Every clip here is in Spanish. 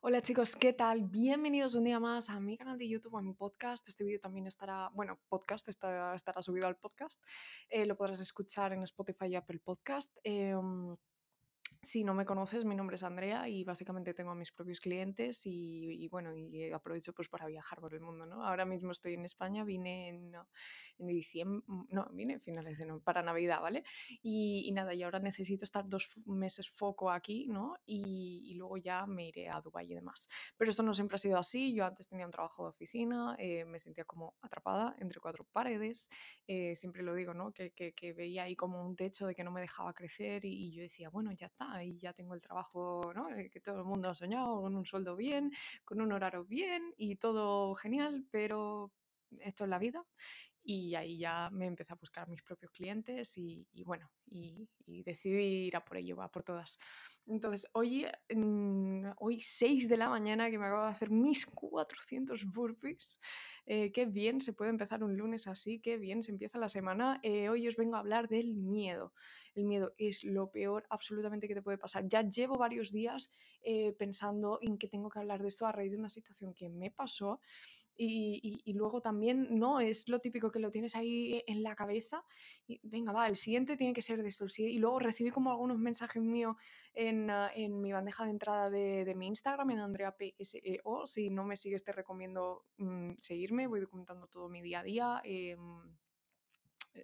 Hola chicos, ¿qué tal? Bienvenidos un día más a mi canal de YouTube, a mi podcast. Este vídeo también estará, bueno, podcast estará, estará subido al podcast. Eh, lo podrás escuchar en Spotify y Apple Podcast. Em, si no me conoces, mi nombre es Andrea y básicamente tengo a mis propios clientes y, bueno, y aprovecho pues para viajar por el mundo, ¿no? Ahora mismo estoy en España, vine en, en diciembre, no, vine en finales de no, para Navidad, ¿vale? Y, nada, y ahora necesito estar dos meses foco aquí, ¿no? Y, luego ya me iré a Dubái y demás. Pero esto no siempre ha sido así, yo antes tenía un trabajo de oficina, eh, me sentía como atrapada entre cuatro paredes, eh, siempre lo digo, ¿no? Que, que- veía ahí como un techo de que no me dejaba crecer y yo decía, bueno, ya está, y ya tengo el trabajo. Eh, que todo el mundo ha soñado, con un sueldo bien, con un horario bien y todo genial, pero esto es la vida. Y ahí ya me empecé a buscar mis propios clientes y, y bueno, y, y decidí ir a por ello, va por todas. Entonces, hoy, mm, hoy 6 de la mañana que me acabo de hacer mis 400 burpees, eh, qué bien se puede empezar un lunes así, qué bien se empieza la semana. Eh, hoy os vengo a hablar del miedo. El miedo es lo peor absolutamente que te puede pasar. Ya llevo varios días eh, pensando en que tengo que hablar de esto a raíz de una situación que me pasó y, luego también, ¿no? Es lo típico que lo tienes ahí en la cabeza y venga, va, el siguiente tiene que ser de esto. Y luego recibí como algunos mensajes míos en, ah, en mi bandeja de entrada de, de mi Instagram, en Andrea PSEO. Si no me sigues, te recomiendo mm, seguirme. Voy documentando todo mi día a día. em,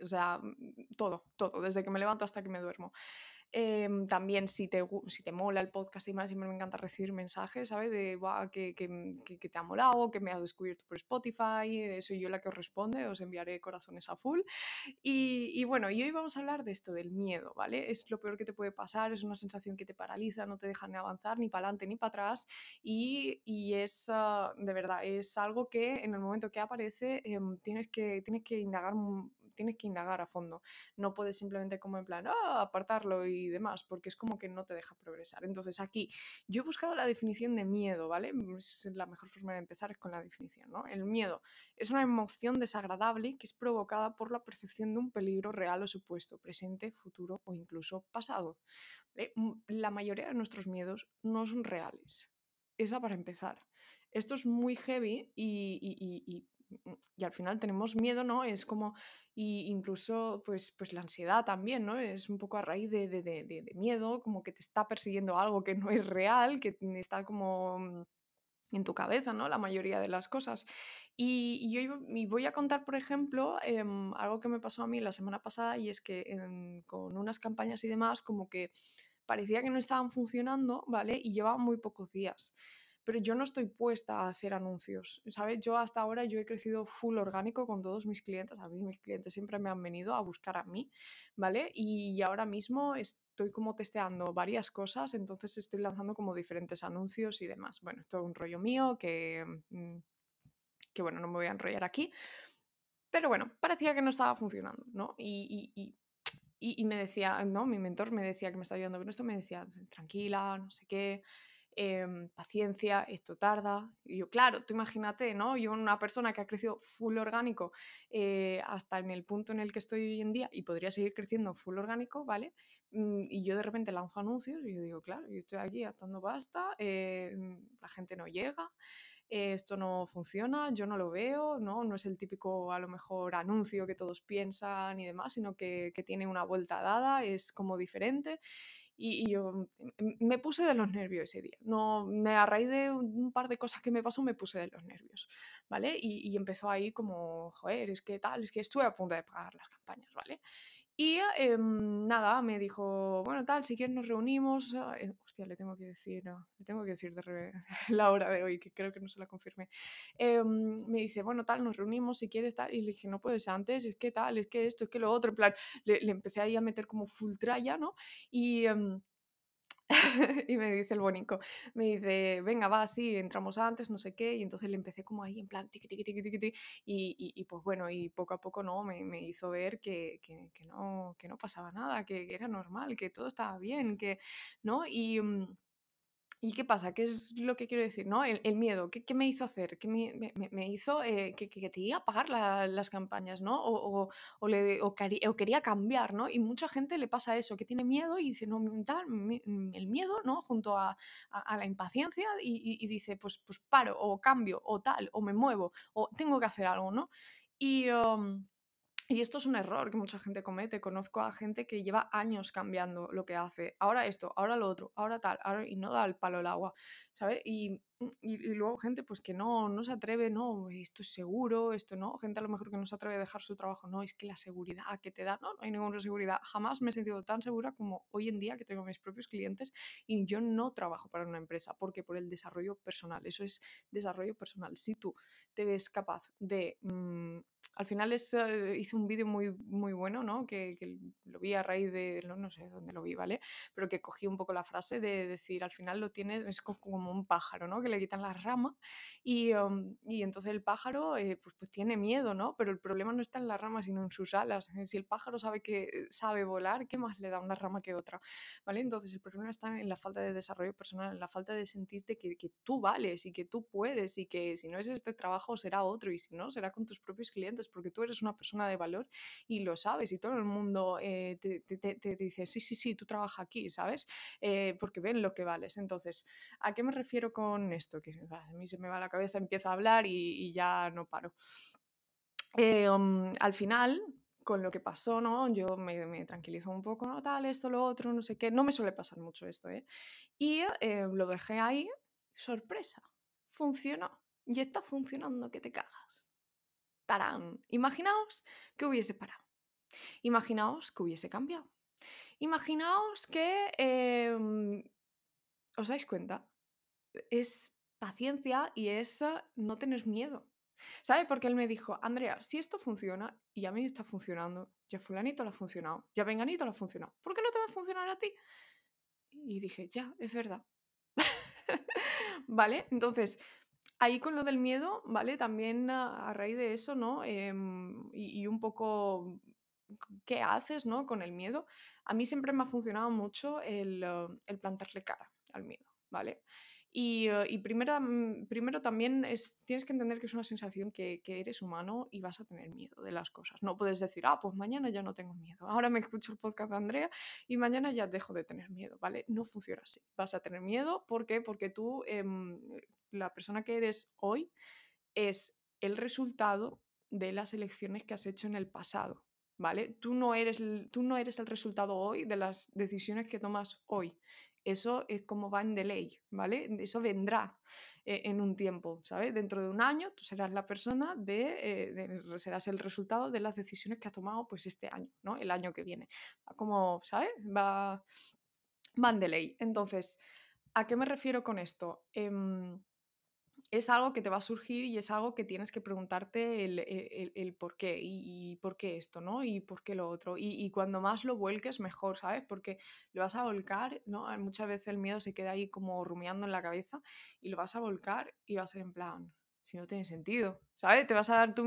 o sea, mm, todo, todo, desde que me levanto hasta que me duermo. Em, también si te, si te mola el podcast y más, siempre me encanta recibir mensajes, ¿sabes? De "Buah, que, mm, que- que te ha molado, que me has descubierto por Spotify, eh, soy yo la que os responde, os enviaré corazones a full. Y, y bueno, y hoy vamos a hablar de esto, del miedo, ¿vale? Es lo peor que te puede pasar, es una sensación que te paraliza, no te deja ni avanzar ni para adelante ni para atrás y, y es, ah, de verdad, es algo que en el momento que aparece em, tienes, que, tienes que indagar. Tienes que indagar a fondo. No puedes simplemente como en plan, ah, apartarlo y demás, porque es como que no te deja progresar. Entonces aquí yo he buscado la definición de miedo, ¿vale? Es la mejor forma de empezar es con la definición, ¿no? El miedo es una emoción desagradable que es provocada por la percepción de un peligro real o supuesto, presente, futuro o incluso pasado. ¿vale? M- La mayoría de nuestros miedos no son reales. Esa para empezar. Esto es muy heavy y, y- y- y- y al final tenemos miedo, ¿no? Es como, y incluso pues, pues la ansiedad también, ¿no? Es un poco a raíz de, de- miedo, como que te está persiguiendo algo que no es real, que está como mm, en tu cabeza, ¿no? La mayoría de las cosas. Y, y yo iba- y voy a contar, por ejemplo, em, algo que me pasó a mí la semana pasada y es que em, con unas campañas y demás, como que parecía que no estaban funcionando, ¿vale? Y llevaban muy pocos días. Pero yo no estoy puesta a hacer anuncios, ¿sabes? Yo hasta ahora yo he crecido full orgánico con todos mis clientes. A mí mis clientes siempre me han venido a buscar a mí, ¿vale? Y ahora mismo estoy como testeando varias cosas, entonces estoy lanzando como diferentes anuncios y demás. Bueno, esto es un rollo mío que, mm, que bueno, no me voy a enrollar aquí, pero bueno, parecía que no estaba funcionando, ¿no? Y, y- y- y- me decía, ¿no? Mi mentor me decía que me está ayudando con esto, me decía, tranquila, no sé qué, em, paciencia, esto tarda. Y yo, claro, tú imagínate, ¿no? Yo, una persona que ha crecido full orgánico eh, hasta en el punto en el que estoy hoy en día y podría seguir creciendo full orgánico, ¿vale? Mm, Y yo de repente lanzo anuncios y yo digo, claro, yo estoy aquí gastando pasta, eh, mm, la gente no llega, eh, esto no funciona, yo no lo veo, ¿no? No es el típico, a lo mejor, anuncio que todos piensan y demás, sino que tiene una vuelta dada, es como diferente. Y, yo me puse de los nervios ese día. No, me, a raíz de un par de cosas que me pasó, me puse de los nervios, ¿vale? Y, y empezó ahí como, joder, es que tal, es que estuve a punto de pagar las campañas, ¿vale? Y em, nada, me dijo, bueno, tal, si quieres nos reunimos. ah, eh, hostia, le tengo que decir, le tengo que decir de la hora de hoy, que creo que no se la confirmé. Em, me dice, bueno, tal, nos reunimos si quieres, tal. Y le dije, no puedes antes, es que tal, es que esto, es que lo otro. En plan, le, le empecé ahí a meter como full tralla, ¿no? Y. em, y me dice el bonico, me dice, venga, va, sí, entramos antes, no sé qué, y entonces le empecé como ahí en plan, tiqui, tiqui, tiqui, tiqui, y, y, pues bueno, y poco a poco no, me, me hizo ver que, que, no, que no pasaba nada, que, era normal, que todo estaba bien, que, ¿no? Mm, ¿Y qué pasa? ¿Qué es lo que quiero decir? ¿no? El, miedo, ¿qué, me hizo hacer? ¿Qué me, hizo eh, que, quería pagar las campañas, ¿no? O, o, le, quería cambiar, ¿no? Y mucha gente le pasa eso, que tiene miedo y dice, no, tal, el miedo, ¿no? Junto a, la impaciencia y, dice, pues, pues paro, o cambio, o tal, o me muevo, o tengo que hacer algo, ¿no? Y... Um, y esto es un error que mucha gente comete. Conozco a gente que lleva años cambiando lo que hace. Ahora esto, ahora lo otro, ahora tal, y no da el palo al agua, ¿sabes? Y, y, luego gente pues que no, no se atreve, no, esto es seguro, esto no. Gente a lo mejor que no se atreve a dejar su trabajo, no, es que la seguridad que te da, no, no hay ninguna seguridad. Jamás me he sentido tan segura como hoy en día que tengo mis propios clientes y yo no trabajo para una empresa porque por el desarrollo personal. Eso es desarrollo personal. Si tú te ves capaz de... Mm, al final es, eh, hice un vídeo muy, muy bueno, ¿no? Que, lo vi a raíz de, no, sé dónde lo vi, ¿vale? Pero que cogí un poco la frase de decir, al final lo tienes, es como un pájaro, ¿no? Que le quitan las ramas y, um, y entonces el pájaro eh, pues, pues tiene miedo, ¿no? Pero el problema no está en las ramas, sino en sus alas. Eh, si el pájaro sabe que sabe volar, ¿qué más le da una rama que otra? ¿Vale? Entonces el problema está en la falta de desarrollo personal, en la falta de sentirte que, que tú vales y que tú puedes y que si no es este trabajo será otro y si no será con tus propios clientes porque tú eres una persona de y lo sabes y todo el mundo eh, te, dice, sí, sí, sí, tú trabajas aquí, ¿sabes? Eh, porque ven lo que vales. Entonces, ¿a qué me refiero con esto? Que a mí se me va la cabeza, empiezo a hablar y, ya no paro. Eh, um, al final, con lo que pasó, ¿no? Yo me, me, tranquilizó un poco, ¿no? Tal, esto, lo otro, no sé qué. No me suele pasar mucho esto, ¿eh? Y lo dejé ahí, sorpresa, funcionó. Y está funcionando que te cagas. ¡Tarán! Imaginaos que hubiese parado. Imaginaos que hubiese cambiado. Imaginaos que... Em, ¿Os dais cuenta? Es paciencia y es no tener miedo. ¿Sabe? Porque él me dijo, Andrea, si esto funciona y a mí está funcionando, ya fulanito lo ha funcionado, ya venganito lo ha funcionado, ¿por qué no te va a funcionar a ti? Y dije, ya, es verdad. ¿Vale? Entonces, Ahí con lo del miedo, ¿vale? También a, raíz de eso, ¿no? Em, y, un poco qué haces, ¿no? Con el miedo. A mí siempre me ha funcionado mucho el, eh, plantarle cara al miedo, ¿vale? Y, eh, primero, mm, primero también es, tienes que entender que es una sensación que, que, eres humano y vas a tener miedo de las cosas. No puedes decir, ah, pues mañana ya no tengo miedo. Ahora me escucho el podcast de Andrea y mañana ya dejo de tener miedo, ¿vale? No funciona así. Vas a tener miedo, ¿por qué? Porque tú em, la persona que eres hoy es el resultado de las elecciones que has hecho en el pasado, ¿vale? Tú no eres el, tú no eres el resultado hoy de las decisiones que tomas hoy. Eso es como va en delay, ¿vale? Eso vendrá eh, en un tiempo, ¿sabes? Dentro de un año tú serás la persona de, eh, serás el resultado de las decisiones que has tomado pues este año, ¿no? El año que viene. Como, ¿sabes? Va, va en delay. Entonces, ¿a qué me refiero con esto? Em, es algo que te va a surgir y es algo que tienes que preguntarte el, e, por qué y, por qué esto, ¿no? Y por qué lo otro. Y, cuando más lo vuelques, mejor, ¿sabes? Porque lo vas a volcar, ¿no? Muchas veces el miedo se queda ahí como rumiando en la cabeza y lo vas a volcar y va a ser en plan, si no tiene sentido, ¿sabes? Te vas a dar tú,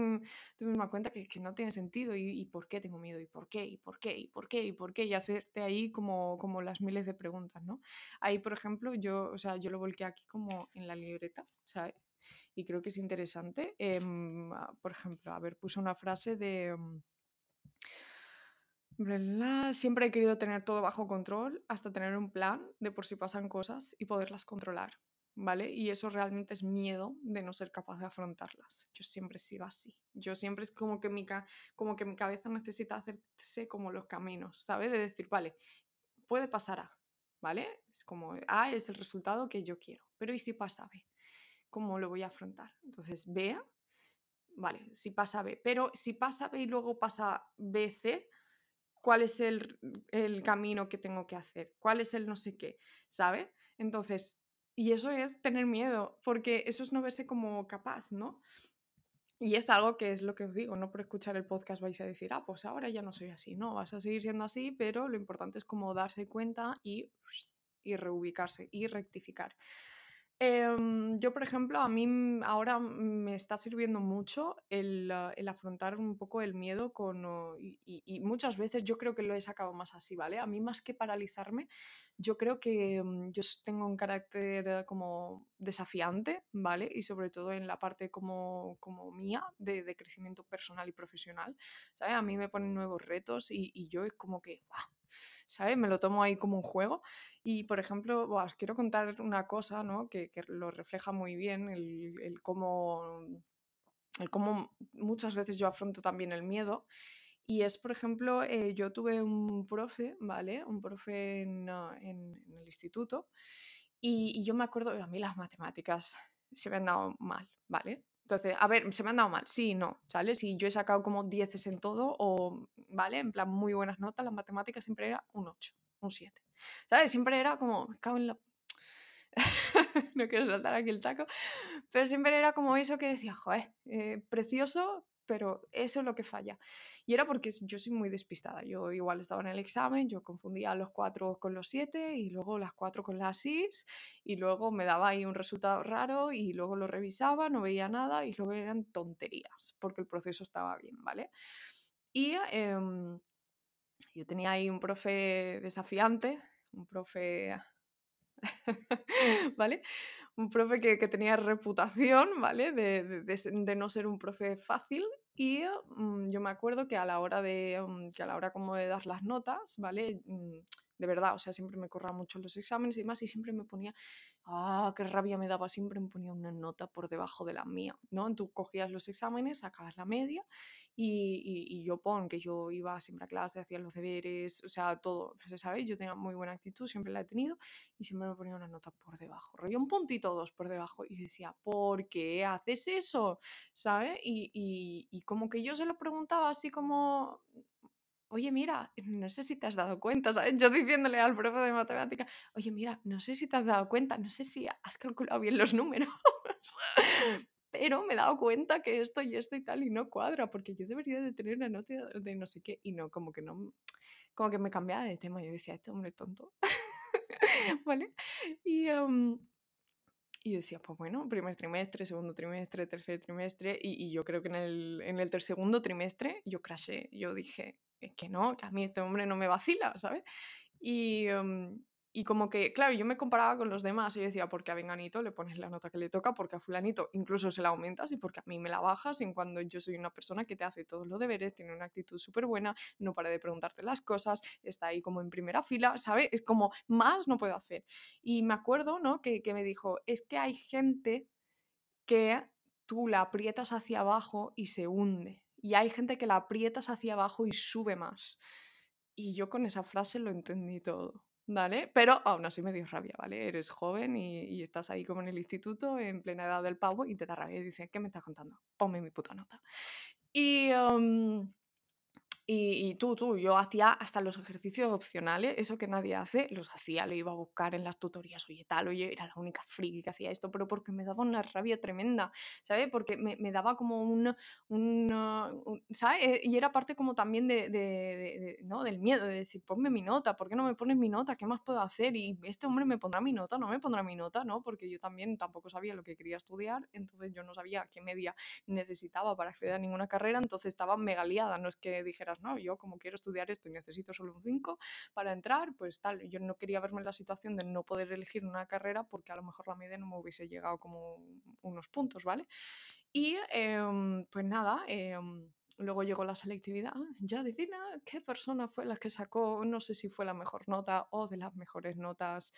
misma cuenta que, que no tiene sentido y, por qué tengo miedo y por qué y por qué y por qué y por qué y hacerte ahí como, como las miles de preguntas, ¿no? Ahí, por ejemplo, yo, o sea, yo lo volqué aquí como en la libreta, ¿sabes? Y creo que es interesante. Em, por ejemplo, a ver, puse una frase de... Mm, siempre he querido tener todo bajo control hasta tener un plan de por si pasan cosas y poderlas controlar. ¿vale? Y eso realmente es miedo de no ser capaz de afrontarlas. Yo siempre he sido así. Yo siempre es como que mi, como que mi cabeza necesita hacerse como los caminos, ¿sabes? De decir, vale, puede pasar A, ¿vale? Es como A es el resultado que yo quiero, pero ¿y si pasa B? ¿Cómo lo voy a afrontar? Entonces, B, vale, si pasa B, pero si pasa B y luego pasa B, C, ¿cuál es el, el camino que tengo que hacer? ¿Cuál es el no sé qué? ¿Sabe? Entonces, y eso es tener miedo, porque eso es no verse como capaz, ¿no? Y es algo que es lo que os digo, no por escuchar el podcast vais a decir, ah, pues ahora ya no soy así, no, vas a seguir siendo así, pero lo importante es como darse cuenta y, y reubicarse y rectificar. Em, yo, por ejemplo, a mí ahora me está sirviendo mucho el, el afrontar un poco el miedo con, y, y, muchas veces yo creo que lo he sacado más así, ¿vale? A mí más que paralizarme, yo creo que mm, yo tengo un carácter como desafiante, ¿vale? Y sobre todo en la parte como, como mía de, crecimiento personal y profesional, ¿sabes? A mí me ponen nuevos retos y, yo es como que, ¿sabes? Me lo tomo ahí como un juego. Y, por ejemplo, os quiero contar una cosa, ¿no? Que, lo refleja muy bien, el, el cómo, el cómo muchas veces yo afronto también el miedo. Y es, por ejemplo, eh, yo tuve un profe, ¿vale? Un profe en, ah, el instituto y, yo me acuerdo, a mí las matemáticas se me han dado mal, ¿vale? Entonces, a ver, se me han dado mal, sí, no, ¿sabes? Si yo he sacado como 10 en todo, o, ¿vale? En plan, muy buenas notas, las matemáticas siempre era un 8, un 7, ¿sabes? Siempre era como, en la... no quiero saltar aquí el taco, pero siempre era como eso que decía, joder, eh, precioso, pero eso es lo que falla. Y era porque yo soy muy despistada. Yo igual estaba en el examen, yo confundía los cuatro con los siete y luego las cuatro con las seis y luego me daba ahí un resultado raro y luego lo revisaba, no veía nada y luego eran tonterías porque el proceso estaba bien, ¿vale? Y em, yo tenía ahí un profe desafiante, un profe ¿vale? Un profe que, tenía reputación, ¿vale? De, no ser un profe fácil. Y mm, yo me acuerdo que a la hora de, mm, que a la hora como de dar las notas, ¿vale? Mm, de verdad, o sea, siempre me corra mucho los exámenes y demás, y siempre me ponía, ah, qué rabia me daba, siempre me ponía una nota por debajo de la mía, ¿no? Tú cogías los exámenes, sacabas la media y, yo pon que yo iba siempre a clase, hacía los deberes, o sea, todo, pues, ¿sabéis? Yo tenía muy buena actitud, siempre la he tenido y siempre me ponía una nota por debajo, rollo un puntito dos por debajo y decía, ¿por qué haces eso? ¿Sabes? Y, y como que yo se lo preguntaba así como oye, mira, no sé si te has dado cuenta, ¿sabes? Yo diciéndole al profe de matemática, oye, mira, no sé si te has dado cuenta, no sé si has calculado bien los números, pero me he dado cuenta que esto y esto y tal y no cuadra, porque yo debería de tener una nota de no sé qué, y no, como que no, como que me cambiaba de tema, yo decía, este hombre tonto, ¿vale? Y... Em, y decía, pues bueno, primer trimestre, segundo trimestre, tercer trimestre, y, yo creo que en el, en el segundo trimestre yo crashé, yo dije, es que no, que a mí este hombre no me vacila, ¿sabes? Y, em, y como que, claro, yo me comparaba con los demás y yo decía, porque a Venganito le pones la nota que le toca, porque a Fulanito incluso se la aumentas y porque a mí me la bajas, en cuando yo soy una persona que te hace todos los deberes, tiene una actitud súper buena, no para de preguntarte las cosas, está ahí como en primera fila, ¿sabes? Es como más no puedo hacer. Y me acuerdo, ¿no? Que, que me dijo, es que hay gente que tú la aprietas hacia abajo y se hunde. Y hay gente que la aprietas hacia abajo y sube más. Y yo con esa frase lo entendí todo. ¿vale? Pero aún así me dio rabia, ¿vale? Eres joven y, estás ahí como en el instituto, en plena edad del pavo, y te da rabia y dices, ¿qué me estás contando? Ponme mi puta nota. Y, em, y, tú, tú, yo hacía hasta los ejercicios opcionales, eso que nadie hace, los hacía, lo iba a buscar en las tutorías, oye, tal, oye, era la única friki que hacía esto, pero porque me daba una rabia tremenda, ¿sabes? Porque me, me daba como un, un, ¿sabes? Y era parte como también de, de, ¿no? del miedo, de decir, ponme mi nota, ¿por qué no me pones mi nota? ¿Qué más puedo hacer? Y este hombre me pondrá mi nota, no me pondrá mi nota, ¿no? Porque yo también tampoco sabía lo que quería estudiar, entonces yo no sabía qué media necesitaba para acceder a ninguna carrera, entonces estaba mega liada, no es que dijeras, no, yo como quiero estudiar esto y necesito solo un 5 para entrar, pues tal, yo no quería verme en la situación de no poder elegir una carrera porque a lo mejor la media no me hubiese llegado como unos puntos, ¿vale? Y em, pues nada, em, luego llegó la selectividad, ya adivina qué persona fue la que sacó, no sé si fue la mejor nota o de las mejores notas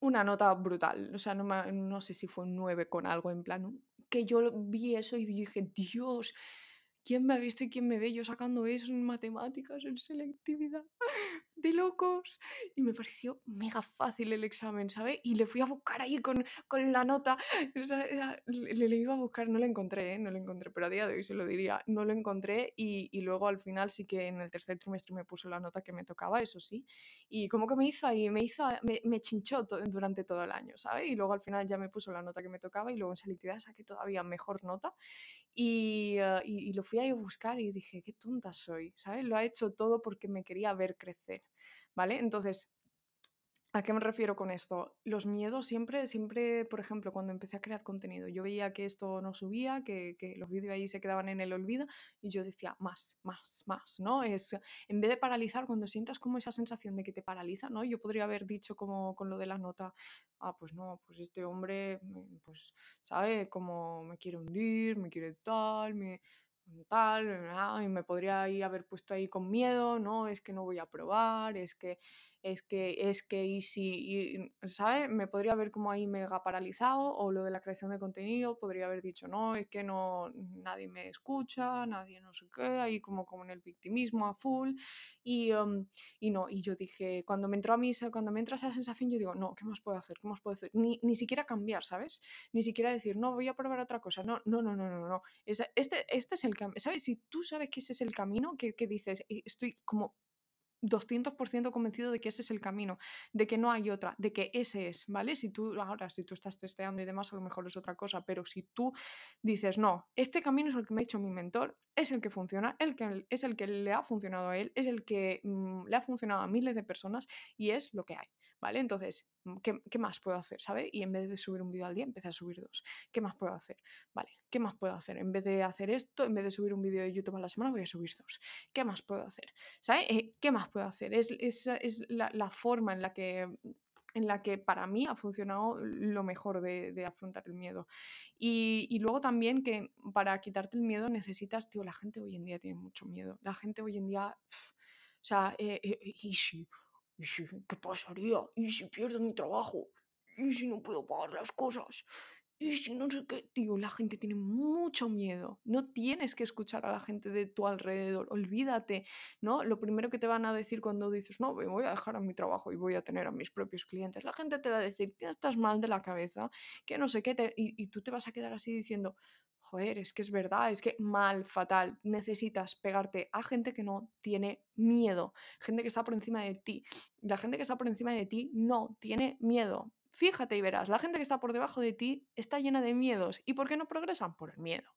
una nota brutal. O sea, no, no, sé si fue un 9 con algo en plan. Que yo vi eso y dije, Dios, ¿Quién me ha visto y quién me ve yo sacando eso en matemáticas, en selectividad? De locos. Y me pareció mega fácil el examen, ¿sabes? Y le fui a buscar ahí con, con la nota. le, le, iba a buscar, no lo encontré, ¿eh? no lo encontré, pero a día de hoy se lo diría, no lo encontré y, y, luego al final sí que en el tercer trimestre me puso la nota que me tocaba, eso sí. Y como que me hizo ahí, me hizo, me, me chinchó durante todo el año, ¿sabes? Y luego al final ya me puso la nota que me tocaba y luego en selectividad saqué todavía mejor nota. Ah, y, lo fui a buscar y dije, qué tonta soy, ¿sabes? Lo ha hecho todo porque me quería ver crecer, ¿vale? Entonces, ¿A qué me refiero con esto? Los miedos siempre, siempre, por ejemplo, cuando empecé a crear contenido, yo veía que esto no subía, que, los vídeos ahí se quedaban en el olvido y yo decía, más, más, más, ¿no? Es, en vez de paralizar, cuando sientas como esa sensación de que te paraliza, ¿no? Yo podría haber dicho como con lo de la nota, ah, pues no, pues este hombre, pues, ¿sabe? Como me quiere hundir, me quiere tal, me tal, y me podría haber puesto ahí con miedo, no, es que no voy a probar, es que es que, es que, y si, ¿sabes? Me podría haber como ahí mega paralizado o lo de la creación de contenido, podría haber dicho, no, es que no, nadie me escucha, nadie no sé qué, ahí como, como en el victimismo a full. Y, um, y no, y yo dije, cuando me entró a mí, cuando me entra esa sensación, yo digo, no, ¿qué más puedo hacer? ¿Qué más puedo hacer? Ni, ni siquiera cambiar, ¿sabes? Ni siquiera decir, no, voy a probar otra cosa. No, no, no, no, no, no. Este, este es el camino, ¿sabes? Si tú sabes que ese es el camino, que, que dices, estoy como 200% convencido de que ese es el camino, de que no hay otra, de que ese es, ¿vale? Si tú, ahora, si tú estás testeando y demás, a lo mejor es otra cosa, pero si tú dices, no, este camino es el que me ha dicho mi mentor, es el que funciona, el que, es el que le ha funcionado a él, es el que mm, le ha funcionado a miles de personas y es lo que hay, ¿vale? Entonces, mm, ¿qué, ¿qué, más puedo hacer, ¿sabes? Y en vez de subir un vídeo al día, empecé a subir dos. ¿Qué más puedo hacer? Vale, ¿qué más puedo hacer? En vez de hacer esto, en vez de subir un vídeo de YouTube a la semana, voy a subir dos. ¿Qué más puedo hacer? ¿Sabes? Eh, ¿Qué más puedo hacer? Es, es, es la, la, forma en la que en la que para mí ha funcionado lo mejor de, de afrontar el miedo. Y, y, luego también que para quitarte el miedo necesitas, tío, la gente hoy en día tiene mucho miedo. La gente hoy en día, pff, o sea, eh, eh, ¿y, si, ¿y si, qué pasaría? ¿Y si pierdo mi trabajo? ¿Y si no puedo pagar las cosas? Y no sé qué, tío, la gente tiene mucho miedo. No tienes que escuchar a la gente de tu alrededor, olvídate, ¿no? Lo primero que te van a decir cuando dices, no, voy a dejar a mi trabajo y voy a tener a mis propios clientes, la gente te va a decir, estás mal de la cabeza, que no sé qué, te... y, y tú te vas a quedar así diciendo, joder, es que es verdad, es que mal, fatal, necesitas pegarte a gente que no tiene miedo, gente que está por encima de ti. La gente que está por encima de ti no tiene miedo. Fíjate y verás, la gente que está por debajo de ti está llena de miedos. ¿Y por qué no progresan? Por el miedo.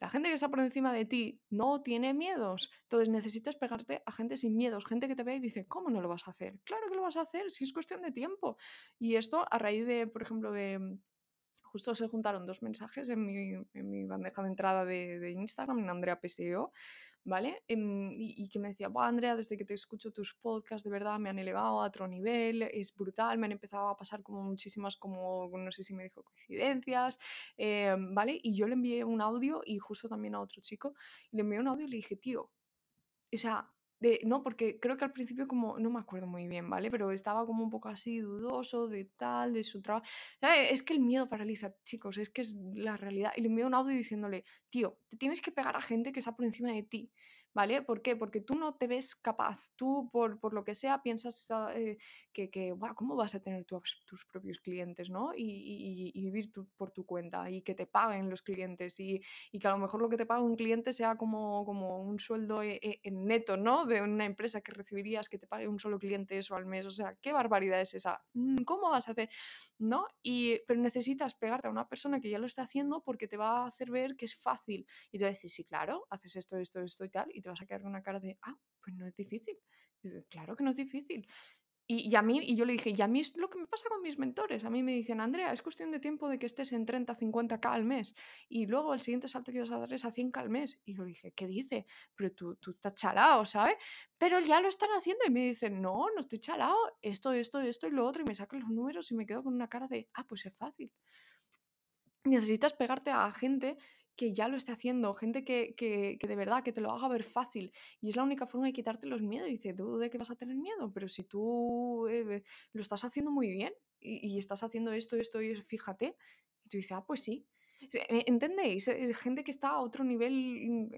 La gente que está por encima de ti no tiene miedos. Entonces necesitas pegarte a gente sin miedos, gente que te ve y dice, ¿cómo no lo vas a hacer? Claro que lo vas a hacer, si es cuestión de tiempo. Y esto a raíz de, por ejemplo, de... Justo se juntaron dos mensajes en mi, en mi bandeja de entrada de, Instagram, en Andrea PSEO, ¿vale? Em, y, y, que me decía, Andrea, desde que te escucho tus podcasts, de verdad me han elevado a otro nivel, es brutal, me han empezado a pasar como muchísimas, como, no sé si me dijo coincidencias, eh, ¿vale? Y yo le envié un audio y justo también a otro chico, le envié un audio y le dije, tío, o sea, de, no, porque creo que al principio como, no me acuerdo muy bien, ¿vale? Pero estaba como un poco así dudoso de tal, de su trabajo. Es que el miedo paraliza, chicos, es que es la realidad. Y le envié un audio diciéndole, tío, te tienes que pegar a gente que está por encima de ti. ¿Vale? ¿Por qué? Porque tú no te ves capaz, tú por, por lo que sea piensas eh, que, que ¿cómo vas a tener tu, tus propios clientes, ¿no? Y, y, vivir por tu cuenta y que te paguen los clientes y, y, que a lo mejor lo que te paga un cliente sea como, como un sueldo en, e, en neto, ¿no? De una empresa que recibirías que te pague un solo cliente eso al mes, o sea, ¿qué barbaridad es esa? Mm, ¿Cómo vas a hacer? ¿No? Y, pero necesitas pegarte a una persona que ya lo está haciendo porque te va a hacer ver que es fácil y te va sí, claro, haces esto, esto, esto y tal, te vas a quedar con una cara de, ah, pues no es difícil. Dice, claro que no es difícil. Y, y, a mí, y yo le dije, y a mí es lo que me pasa con mis mentores. A mí me dicen, Andrea, es cuestión de tiempo de que estés en 30, 50k al mes. Y luego el siguiente salto que vas a dar es a 100k al mes. Y yo le dije, ¿qué dice? Pero tú, tú estás chalado, ¿sabes? Pero ya lo están haciendo. Y me dicen, no, no estoy chalado. Esto, esto, esto y lo otro. Y me sacan los números y me quedo con una cara de, ah, pues es fácil. Necesitas pegarte a gente que ya lo esté haciendo, gente que, que, de verdad, que te lo haga ver fácil. Y es la única forma de quitarte los miedos. Y dice, ¿tú de qué vas a tener miedo? Pero si tú eh, lo estás haciendo muy bien y, estás haciendo esto, esto y fíjate. Y tú dices, ah, pues sí. ¿Entendéis? Es gente que está a otro nivel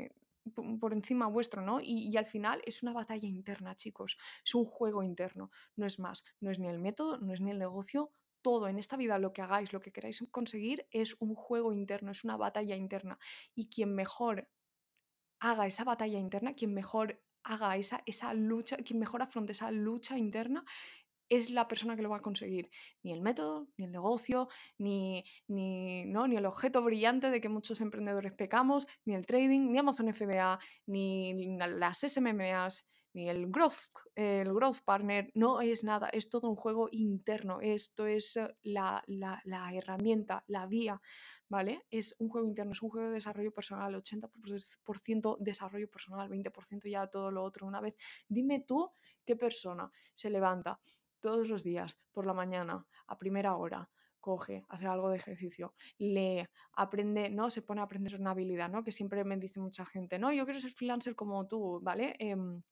mm, por encima vuestro, ¿no? Y, y, al final es una batalla interna, chicos. Es un juego interno. No es más. No es ni el método, no es ni el negocio, todo en esta vida, lo que hagáis, lo que queráis conseguir, es un juego interno, es una batalla interna. Y quien mejor haga esa batalla interna, quien mejor haga esa, esa lucha, quien mejor afronte esa lucha interna, es la persona que lo va a conseguir. Ni el método, ni el negocio, ni, ni, ¿no? ni el objeto brillante de que muchos emprendedores pecamos, ni el trading, ni Amazon FBA, ni las SMMAs, ni el growth, el growth partner, no es nada, es todo un juego interno, esto es eh, la, la, herramienta, la vía, ¿vale? Es un juego interno, es un juego de desarrollo personal, 80% desarrollo personal, 20% ya todo lo otro. Una vez, dime tú qué persona se levanta todos los días por la mañana a primera hora coge, hace algo de ejercicio, lee, aprende, ¿no? Se pone a aprender una habilidad, ¿no? Que siempre me dice mucha gente, no, yo quiero ser freelancer como tú, ¿vale? Em,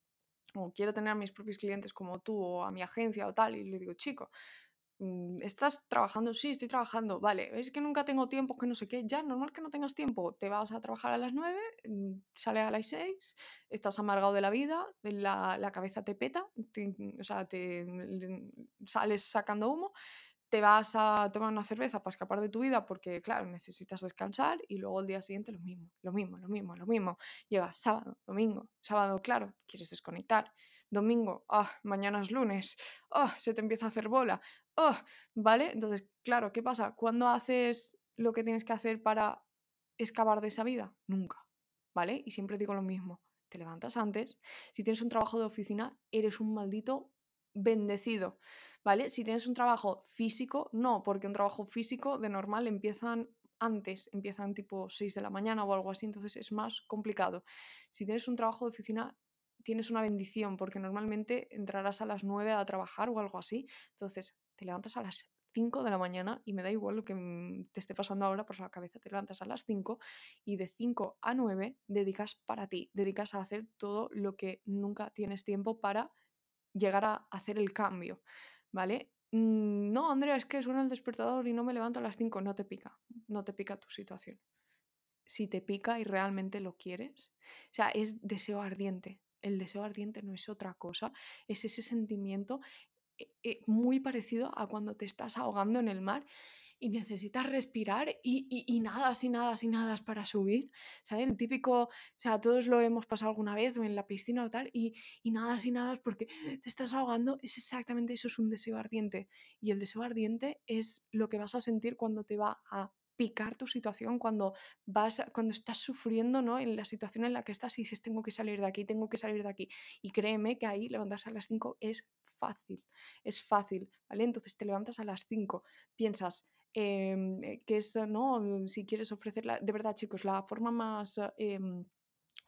o quiero tener a mis propios clientes como tú, o a mi agencia o tal, y le digo, chico, mm, ¿estás trabajando? Sí, estoy trabajando, vale, es que nunca tengo tiempo, que no sé qué, ya, normal que no tengas tiempo, te vas a trabajar a las 9, mm, sales a las 6, estás amargado de la vida, la, la cabeza te peta, o sea, te sales sacando humo te vas a tomar una cerveza para escapar de tu vida porque, claro, necesitas descansar y luego el día siguiente lo mismo, lo mismo, lo mismo, lo mismo. Llega sábado, domingo, sábado, claro, quieres desconectar. Domingo, ah, mañana es lunes, ah, se te empieza a hacer bola, ah, ¿vale? Entonces, claro, ¿qué pasa? ¿Cuándo haces lo que tienes que hacer para escapar de esa vida? Nunca, ¿vale? Y siempre digo lo mismo, te levantas antes, si tienes un trabajo de oficina, eres un maldito bendecido, ¿vale? Si tienes un trabajo físico, no, porque un trabajo físico de normal empiezan antes, empiezan tipo 6 de la mañana o algo así, entonces es más complicado. Si tienes un trabajo de oficina, tienes una bendición, porque normalmente entrarás a las 9 a trabajar o algo así, entonces te levantas a las 5 de la mañana y me da igual lo que te esté pasando ahora por la cabeza, te levantas a las 5 y de 5 a 9 dedicas para ti, dedicas a hacer todo lo que nunca tienes tiempo para llegar a hacer el cambio, ¿vale? Mm, no, Andrea, es que suena el despertador y no me levanto a las 5, no te pica, no te pica tu situación. Si te pica y realmente lo quieres, o sea, es deseo ardiente. El deseo ardiente no es otra cosa, es ese sentimiento eh, eh, muy parecido a cuando te estás ahogando en el mar y necesitas respirar y, y, y nada, sin nada, sin nada para subir, ¿sabes? El típico, o sea, todos lo hemos pasado alguna vez o en la piscina o tal, y, y nada, sin nada porque te estás ahogando, es exactamente eso, es un deseo ardiente. Y el deseo ardiente es lo que vas a sentir cuando te va a picar tu situación cuando vas cuando estás sufriendo ¿no? en la situación en la que estás y dices tengo que salir de aquí, tengo que salir de aquí y créeme que ahí levantarse a las 5 es fácil, es fácil, ¿vale? Entonces te levantas a las 5, piensas eh, que es, ¿no? Si quieres ofrecerla, de verdad, chicos, la forma más em,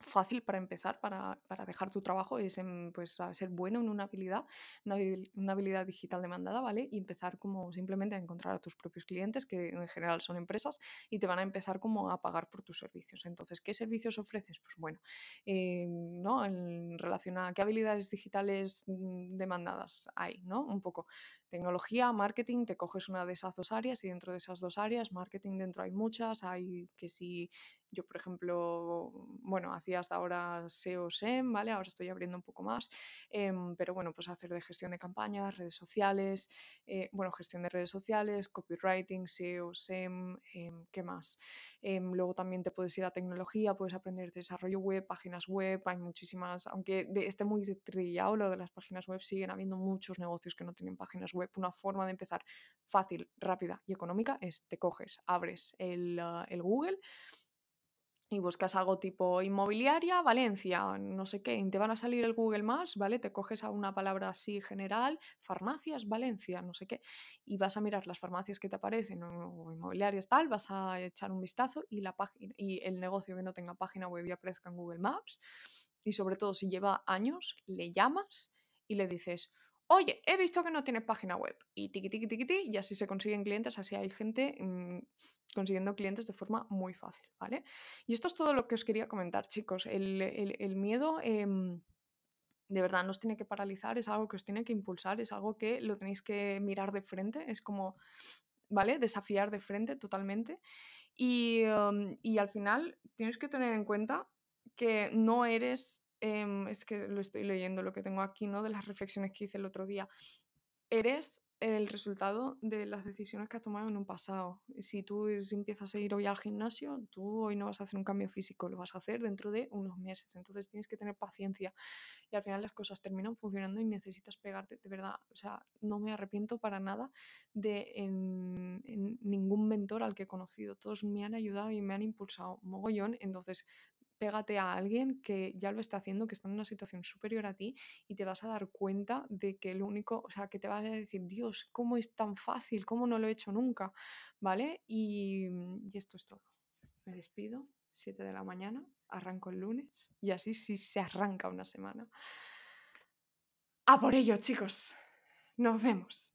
fácil para empezar, para, para, dejar tu trabajo, es en, pues, ser bueno en una habilidad, una, habilidad digital demandada, ¿vale? Y empezar como simplemente a encontrar a tus propios clientes, que en general son empresas, y te van a empezar como a pagar por tus servicios. Entonces, ¿qué servicios ofreces? Pues bueno, eh, ¿no? En relación a qué habilidades digitales mm, demandadas hay, ¿no? Un poco tecnología, marketing, te coges una de esas dos áreas y dentro de esas dos áreas, marketing dentro hay muchas, hay que si yo, por ejemplo, bueno, hacía hasta ahora SEO, SEM, ¿vale? Ahora estoy abriendo un poco más, em, pero bueno, pues hacer de gestión de campañas, redes sociales, eh, bueno, gestión de redes sociales, copywriting, SEO, SEM, em, ¿qué más? Em, luego también te puedes ir a tecnología, puedes aprender desarrollo web, páginas web, hay muchísimas, aunque esté muy trillado lo de las páginas web, siguen habiendo muchos negocios que no tienen páginas web. Una forma de empezar fácil, rápida y económica es te coges, abres el, ah, el Google y buscas algo tipo inmobiliaria, Valencia, no sé qué, y te van a salir el Google Maps, ¿vale? Te coges a una palabra así general, farmacias, Valencia, no sé qué, y vas a mirar las farmacias que te aparecen o, inmobiliarias tal, vas a echar un vistazo y la y el negocio que no tenga página web y aparezca en Google Maps, y sobre todo si lleva años, le llamas y le dices, oye, he visto que no tienes página web. Y tiqui, tiqui, tiqui, tiqui, y así se consiguen clientes, así hay gente mmm, consiguiendo clientes de forma muy fácil, ¿vale? Y esto es todo lo que os quería comentar, chicos. El, el, miedo... Eh, de verdad, no os tiene que paralizar, es algo que os tiene que impulsar, es algo que lo tenéis que mirar de frente, es como, ¿vale? Desafiar de frente totalmente. Y, um, y al final tienes que tener en cuenta que no eres Em, es que lo estoy leyendo, lo que tengo aquí, ¿no? De las reflexiones que hice el otro día. Eres el resultado de las decisiones que has tomado en un pasado. Si tú empiezas a ir hoy al gimnasio, tú hoy no vas a hacer un cambio físico, lo vas a hacer dentro de unos meses. Entonces tienes que tener paciencia y al final las cosas terminan funcionando y necesitas pegarte. De verdad, o sea, no me arrepiento para nada de ningún mentor al que he conocido. Todos me han ayudado y me han impulsado mogollón. Entonces pégate a alguien que ya lo está haciendo, que está en una situación superior a ti y te vas a dar cuenta de que lo único, o sea, que te vas a decir, Dios, ¿cómo es tan fácil? ¿Cómo no lo he hecho nunca? ¿Vale? Y, y esto es todo. Me despido, 7 de la mañana, arranco el lunes y así sí se arranca una semana. A por ello, chicos. Nos vemos.